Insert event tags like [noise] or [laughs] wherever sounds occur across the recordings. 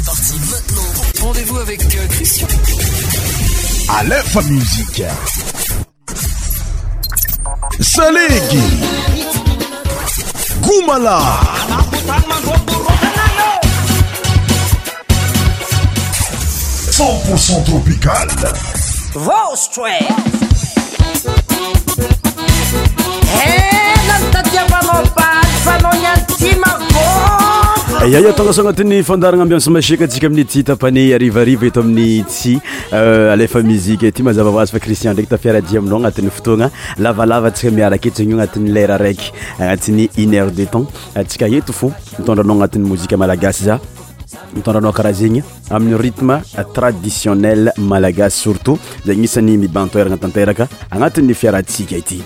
c'est parti maintenant. Rendez-vous avec euh, Christian. À l'info musique. Goumala. 100% tropical. Vos Eh, la t'as pas mon pas. ai tngaso agnati'nyfandaraambysmasika atsika amiyty tapane arivariva eto aminy ty alfa y mazavaz rindrakytfiarai aia anatytoanaavavtsiamiarakegyanatyer rakyanatyneseasahenyiomalagas stot zagny isany mientorna tanteraka agnati'ny fiaratsika ty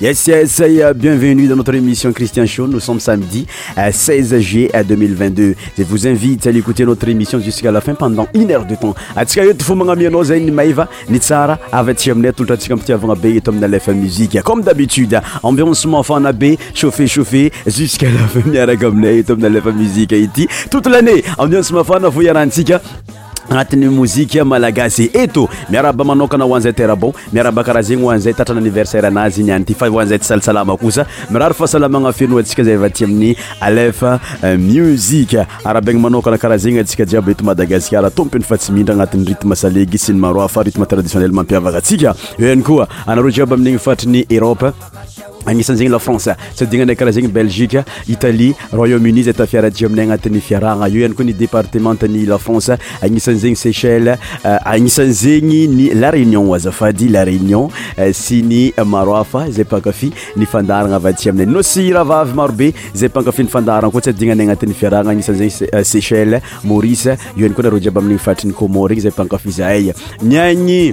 yes yes y euh, bienvenue dans notre émission christian show nous sommes samedi 16 euh, juillet 2022 euh, je vous invite àlécouter notre émission jusqu'à la fin pendant une heure de temps atsika io tfomagnamianao zay ny maiva ni tsara avatsi aminay totsia aptiavaabe et amina efa musiqe comme d'abitude ambionnsomafana be chauffet cauffe jusquà la fi [laughs] miarakamina etoamia lefamuie ity tote lannée ambi somafanaoarahania anatin'ny mozika malagasy eto miara bamankaaaza tbar bkrhzegnyzayttraaveaieazyyzay sasaa iraryfahasalamanafenosaaminy aemuikarabanaankaa karahazenyasajiabeodastompyfa tsydraanat'ysaesy diepksaykoaaar jiab amin'inyatrny eropa anisanyzegny afrance tsy adinanay karaha zegny belgiqe italieroyaume-uni zay tafiarai amnay anati'y franaoay koy épartementy afrance anisazeny scheanisazegnyy la réunionzaayréuiosaahsy aaaaaiznyseceioaiby aiyarnymony zaay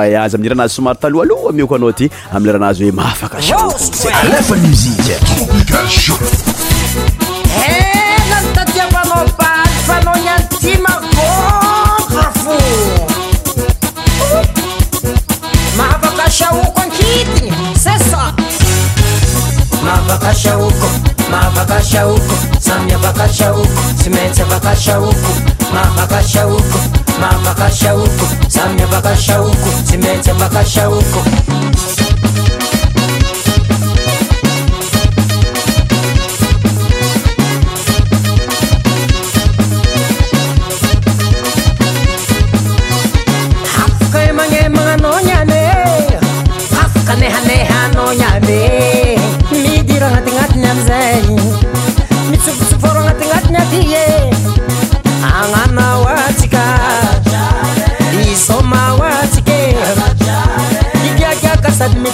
azy amiira anazy somaro taloha aloha mioko anao aty amieranazy hoe mahafaka saoalafa mzikaeatatifamapay famanyanoty makoka fô mahafaka saoko mavakashauko mavakashauko samya vakashauko simetse vakashauko mavakashauko mavakashauko samya vakashauko simetse vakashauko mm -hmm.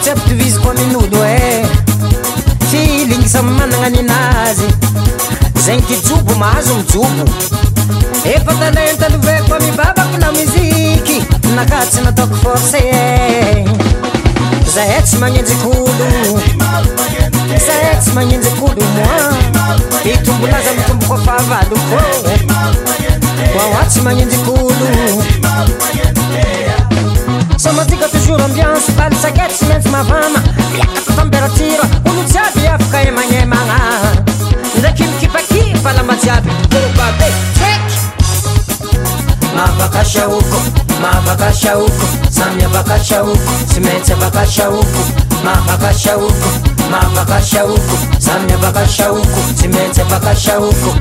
tsy abydyizykoa min'olo e eh. filing samy managnaninazy zenyki jobo mahazo mi jobo efatalentalova koa mibabako na miziky nakatsy natako fos za ha tsy manenjkolo za ha tsy magnenjakolo moa itombolaza mitombokopavaloko aoa tsy magnenjkolo ah. somatika toujours ambiance balisakety sy maintsy mavama miakatro température olo jiaby afaka emagnemagnà ndraiky mikipakipa lamba jiaby kobabe treky mavaka shaoko mavaka shaoko samy avaka shaoko sy maintsy avaka shaoko mavaka shaoko mavaka shaoko samy avaka shaoko tsy maintsy avaka shaoko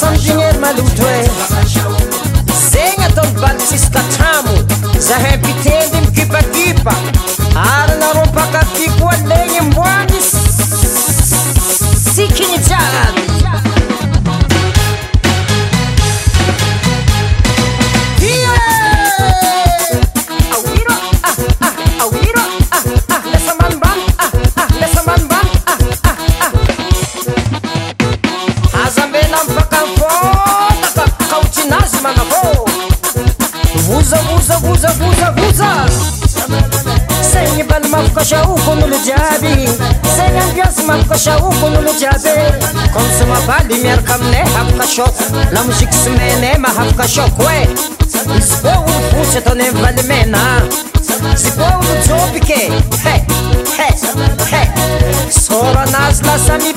samdinery maliooe zegny atao ly balitista tramo zahay ampitendy mikipakipa ary naro mpakatiko ale saokonolo jiaby konsomabalimiarka amina havakasoco lamoziky somena mahavakasoc e izy bô olo botsy taonemi valemena zy bôolo jôbike soranazy lasami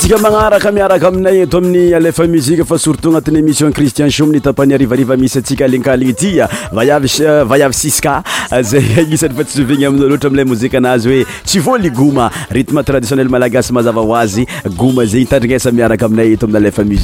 sika manaraka miaraka aminay eto amin'ny alefa muzi fa surtot anatin'yémission cristian chomntapany rivarivamisy atsika ainkaliny ty a sik zaniany [laughs] fa tsiny aminloatr amiloziaazy oe tsyoyomatmdiiealagas mazava hoazy goma zey tndrinesaiaakaminay eto amiy lfamepi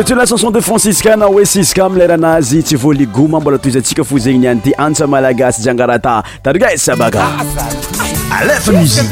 soti la chanton de francisca na hoe siska ami leranazy tsy voligouma mbola toizyantsika fo zegny niany ty antsa malagasy jiangarata tariga sabaka almsie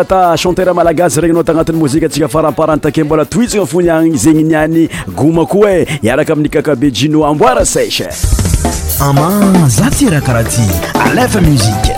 ata chantera malagasy regny anao tagnatiny mozika atsika faramparantake mbola tohitsana foniany zegny niany goma ko e iaraka amin'ny kakabe jino amboara sesh ama za ty rakaraha ty alefa muzike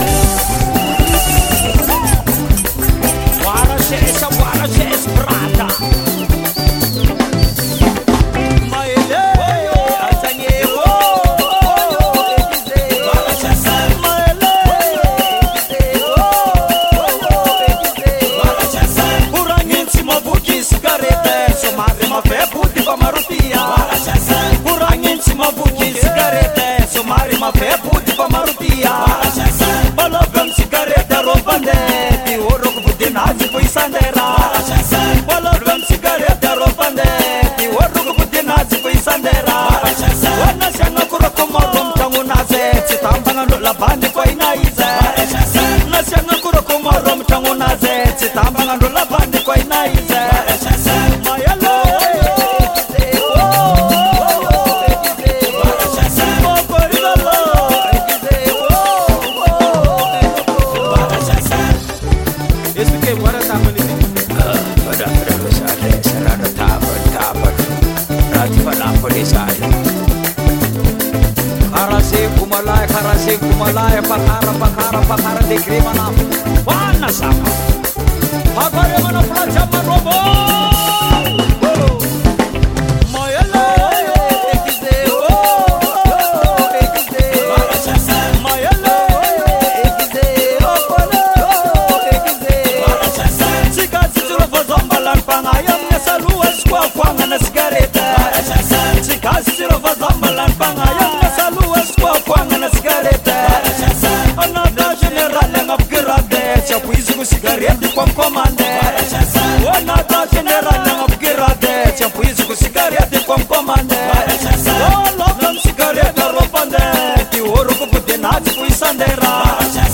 banderas.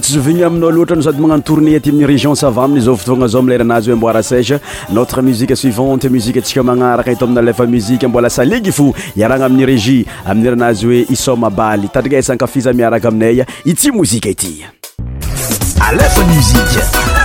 ty zovigna aminao loatra no sady magnano tournée aty ami'ny région savat aminy zao fotoagna zao amileranazy oe mboira sage notre musique suivante musiqe antsika magnaraka iato amina alefa muzike mbola saligy fo iaragna amin'ny régi aminy ranazy hoe isome baly tadriga isankafisa miaraka aminaya i ty mozika ity alefa musie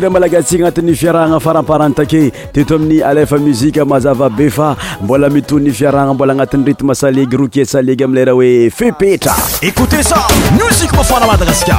ra malagatsika agnatin'ny fiarahagna faramparany take teto amin'ny alefa muzika mazavabe fa mbola mitony fiarahana mbola agnatin'ny riti ma saleg rokie salegy amileraha hoe fipetra écoutez sa musike mafana madagasika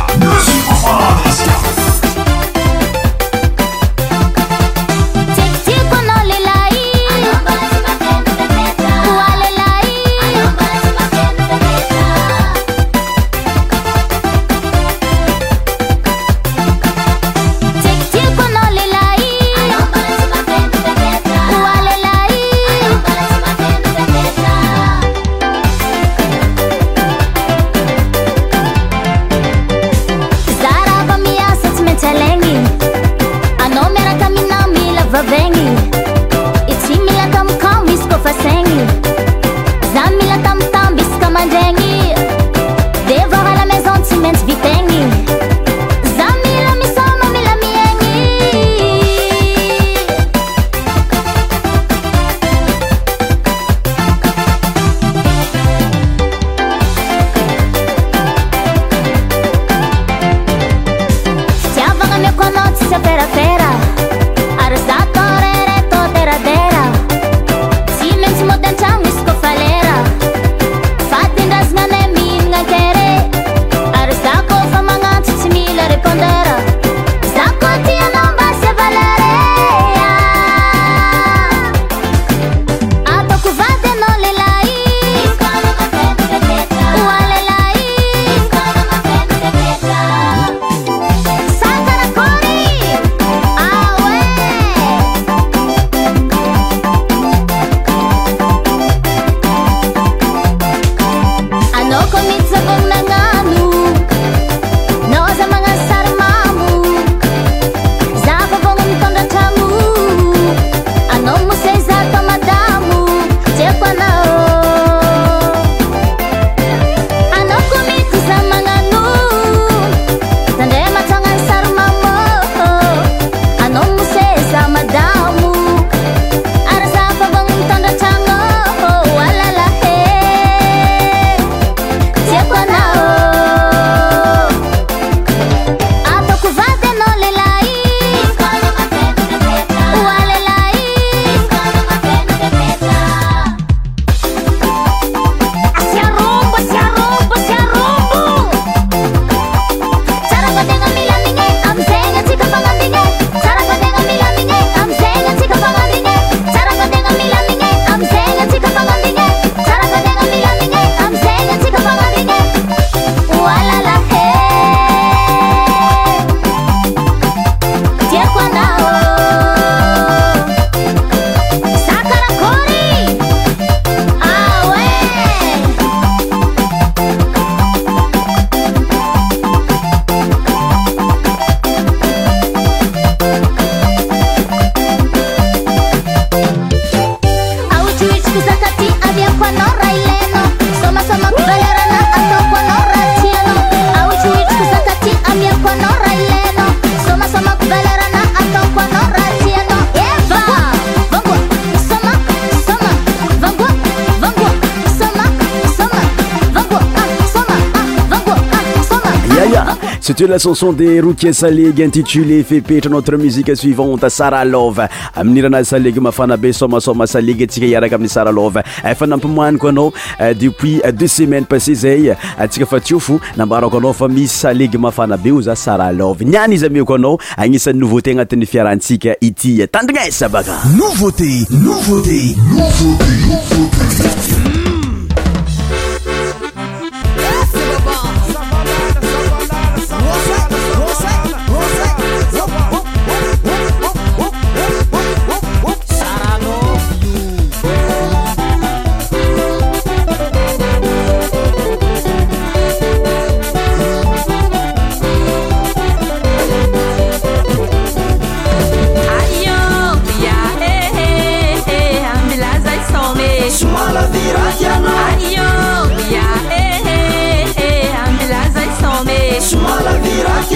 d la chanson de roukier salege intitulé fepetra notre musique à suivante sara love amin'n'iranazy salegy mafana be somasoma salegy atsika iaraka amin'ny saralova efa nampimaniko anao euh, depuis euh, deux semaines passé zay euh, atsika fa tsio fo nambarako anao fa misy salegy mafana be o za sara lov niany izy ame ko anao agnisan'ny nouveauté agnatin'ny fiarahantsika ity e tandrinai sabakanouvténouvtéé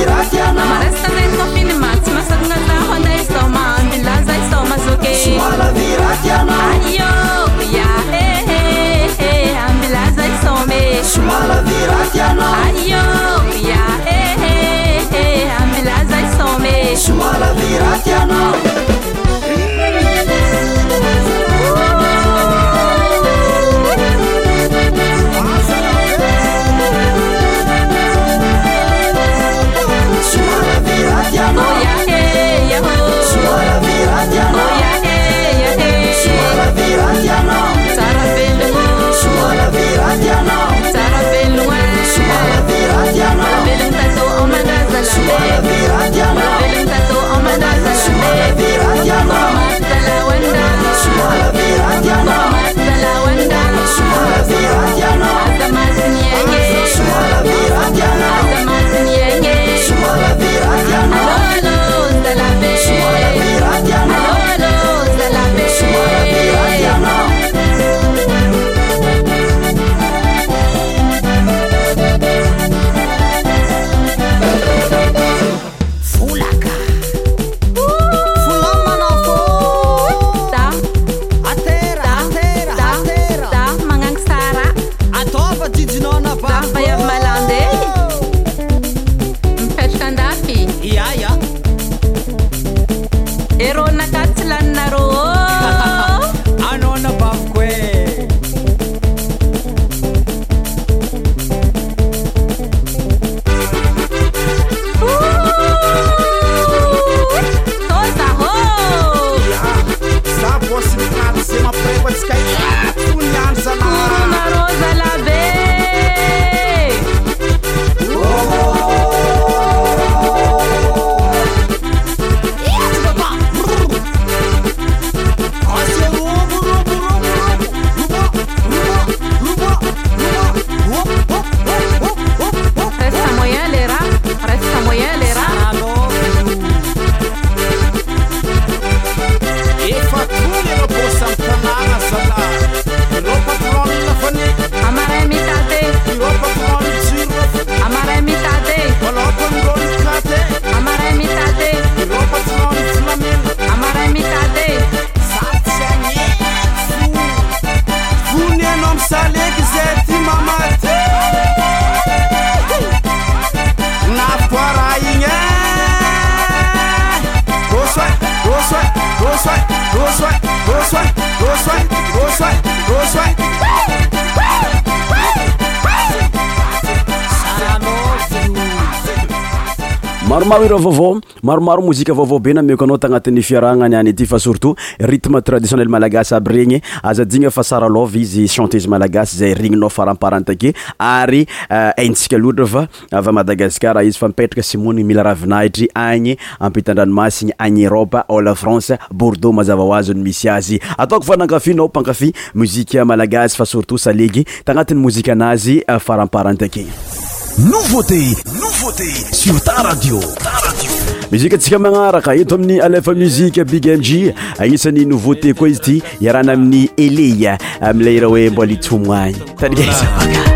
gracias, Ana. Amanece. mamaroiravao maromaro moziavaa be namekanao tagnatin'ny fiarahnany ay y fa surtotme traditionneaagas ay renyazanas izychanteaasayniaptazyiaaia yapandranomainy npafrance mazaazy misy azyto fnankafina mpankaf moziaagasyfa stsetnati'ymoziazyfraprantae nouvauté nouvauté sur ta radio muzika atsika magnaraka eto amin'ny alfa muzike big mg agnisan'ny nouveauté koa izy ty iarana amin'ny eleia amila ira hoe mbola tsomoany talikazaaa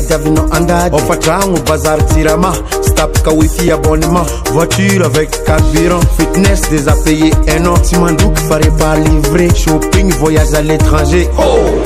On andage Offre au bazar tirama, stop wifi abonnement voiture avec carburant fitness déjà payé un an par livre shopping voyage à l'étranger oh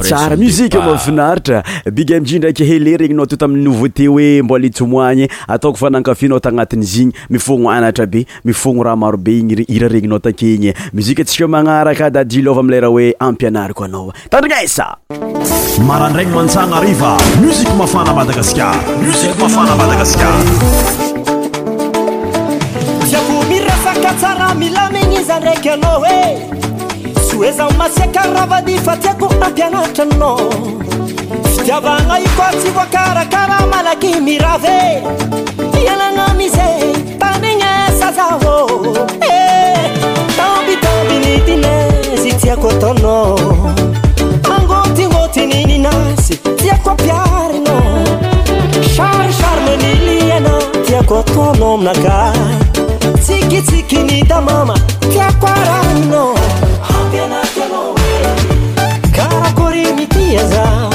sara musike mavinaritra bigy amidji ndraiky heley regninao to tamin'ny nouveauté hoe mbola itomoigny ataoko fa nankafinao tagnatin'izyigny mifogno anatra be mifogno raha marobe igny ira regninao take ignye muzika tsika o manaraka da dilova amleraha hoe ampianariko anao tandrinaisa marandrany mantsanariva muzik mafana madagaskar msik mafanamadagaskar aomirefaka tsara milamny izandraiky aa eh! oe oezah masiakaravadi fa tiako ampianatranao fitiavagna ioko atsikoa karakaraha malaky mirave ianagnamiza eh, tamignesa zaô taombitabinitinazy tiako ataonao angôtynôtyny ninasy tiako piarina sarysary meniliana tiako ataonao minaka tsikitsiki ni tamama tiako arahina Corimi é Tiazal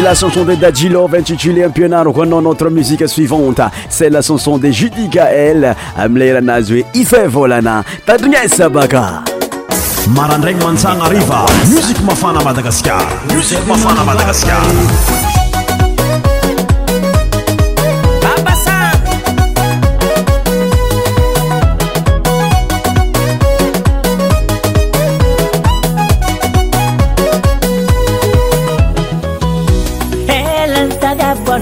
lachanson de dajilov intitulér un pienar kana notre musique suivante c'est la chanson de judika el amilaranazoe ifa volana tadrignesabaka marandragny mansagna arriva musiqe mafana madagaskarmsik mafana madagascar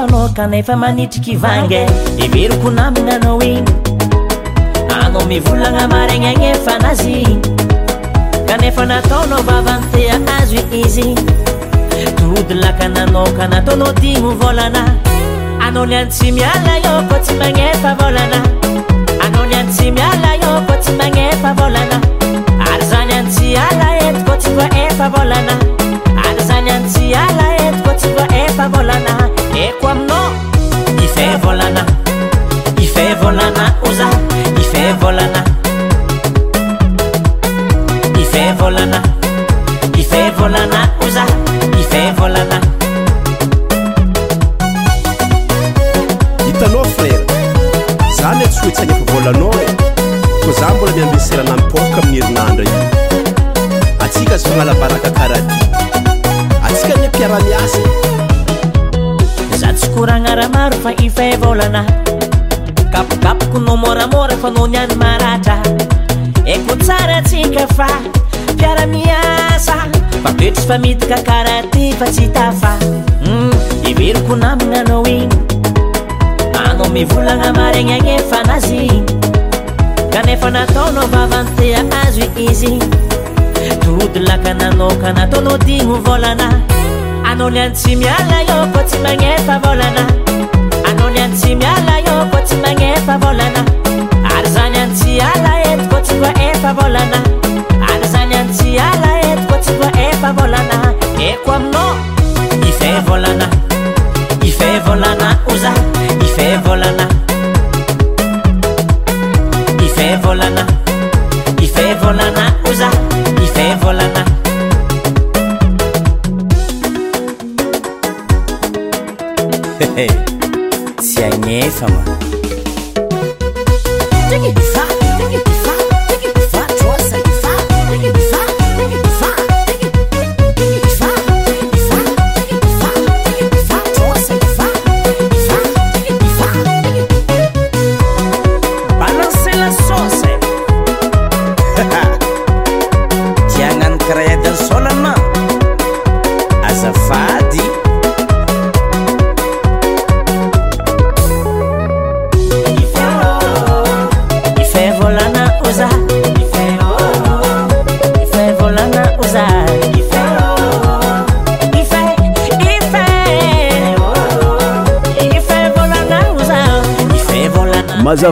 anao kanefa manitriky vanga everoko namina anao iny anao mivolagna maraigna anefa nazy kanefa nataonao vavanteha azo izy todylaka nanao ka nataonao digno volana anao ly any tsy mialina ia kô tsy manefa kapokapokonao moramora fanao nayaraa ako tsara ntsika fa mpiaramiasa fapoetsy fa mitaka karah ty fa tsy tafa demeroko mm, namina anao iny anao mivolana maragna anefa nazyiny kanefa nataonao vavanteha azo izy todylaka nanaoka nataonao dino volana anao niany tsy mialna ia fô tsy manefa volana nany malayô kôtymagnefavôlnaaryzanyansy ala etokô tsya efavôlana arzanyanty ala etokô tynoa efavôlana eko a minô ifevôlana ifevôlana za summer.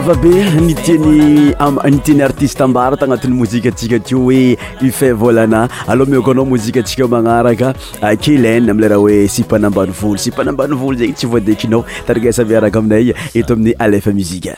fa be niteny a niteny artiste ambara tagnatin'ny mozikatsika teo hoe ifin volana aloha miokoanao mozikatsika io magnaraka ah, kelenine amileraha hoe sipanambani volo sipanambanivolo zegny tsy voade kinao tarigasa miaraka aminay eto amin'ny alefa mizika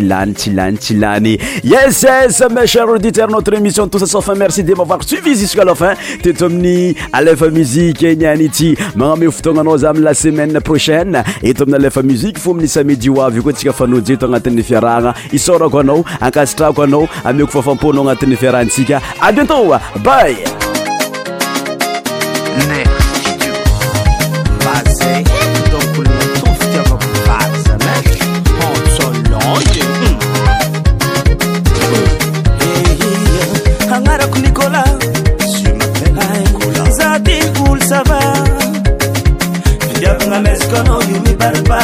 lanytlany tsylany yes es ma cher auditeur notre émission toutsa safin merci de mavoir suivi jusqàlafin teto amin'ny alefa muzike iniany ity magnameo fotognanao za ami la semaine prochaine eto amin'ny alefa muzike fo min'ny samedi o avy io koa atsika fanojy eto agnatin'ny fiarahagna isorako anao ankasitrako anao ameoko fafamponao agnatin'ny fiarahantsika abientô bay ¡Vamos!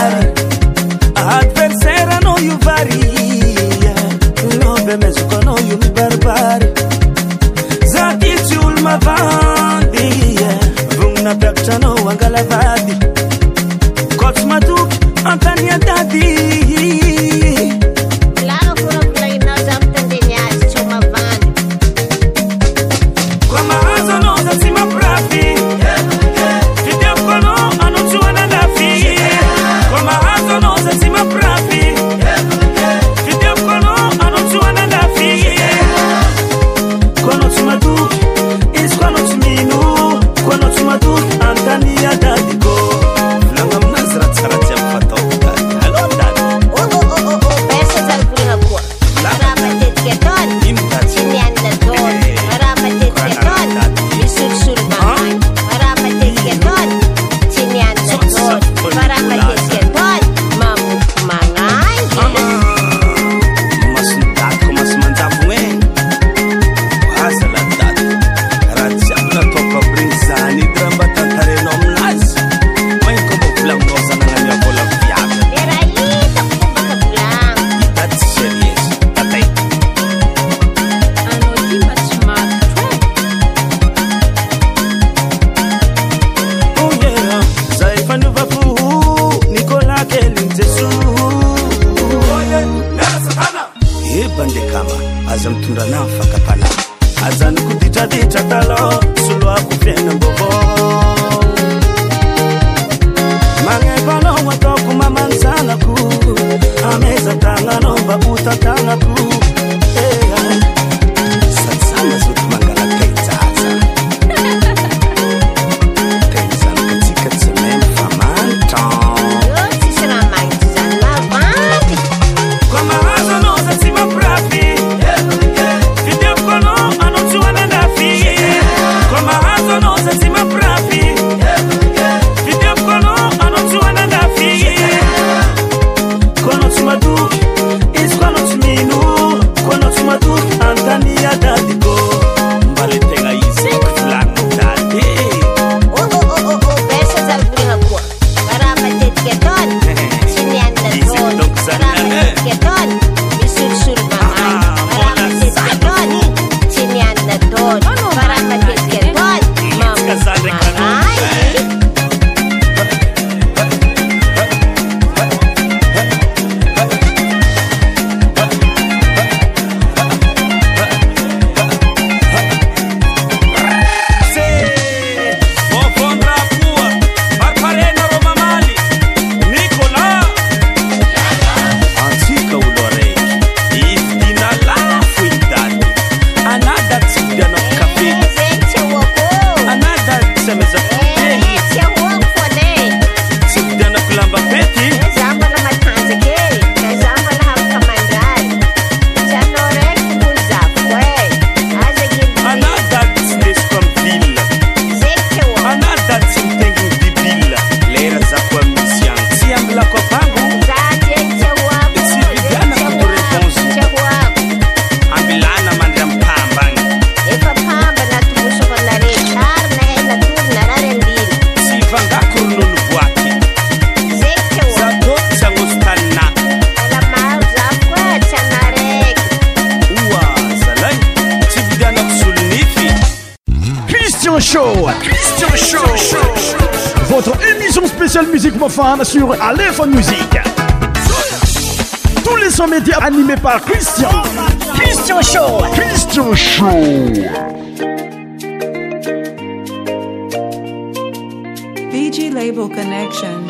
Christian Show. Votre émission spéciale musique femme sur Aléphone Musique. Tous les sons médias animés par Christian. Christian Show. Christian Show. BG Label Connection.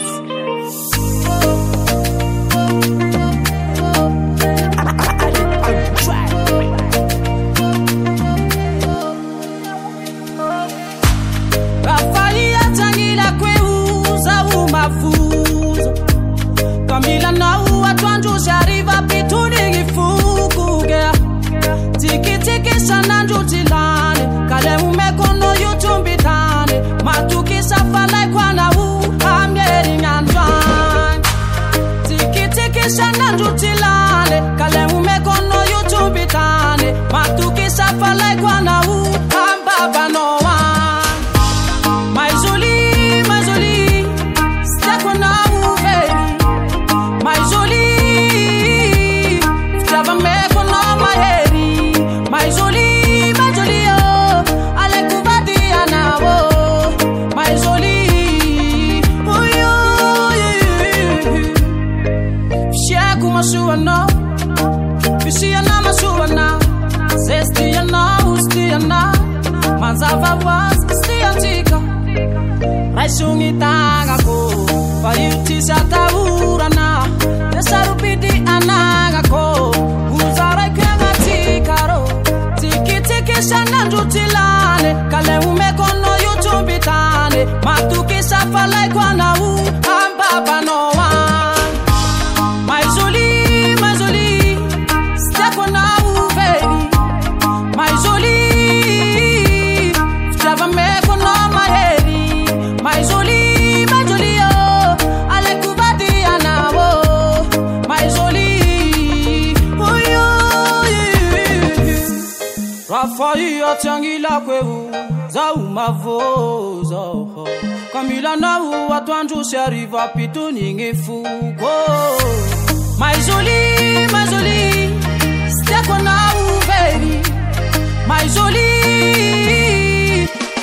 Za u za umavozo kamila na u atwanju siariva pituni ngifuko maizoli maizoli steko na u baby maizoli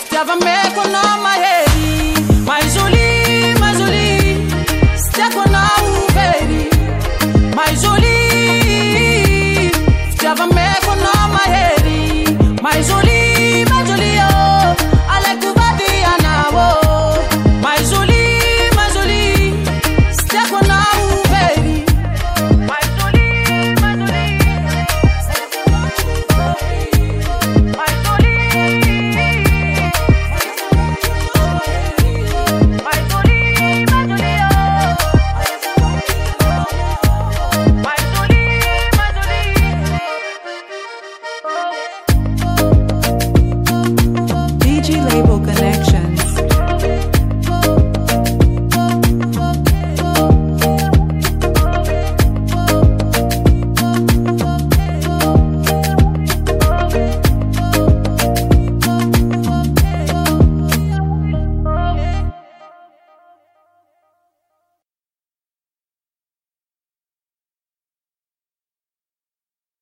stava meko na maizoli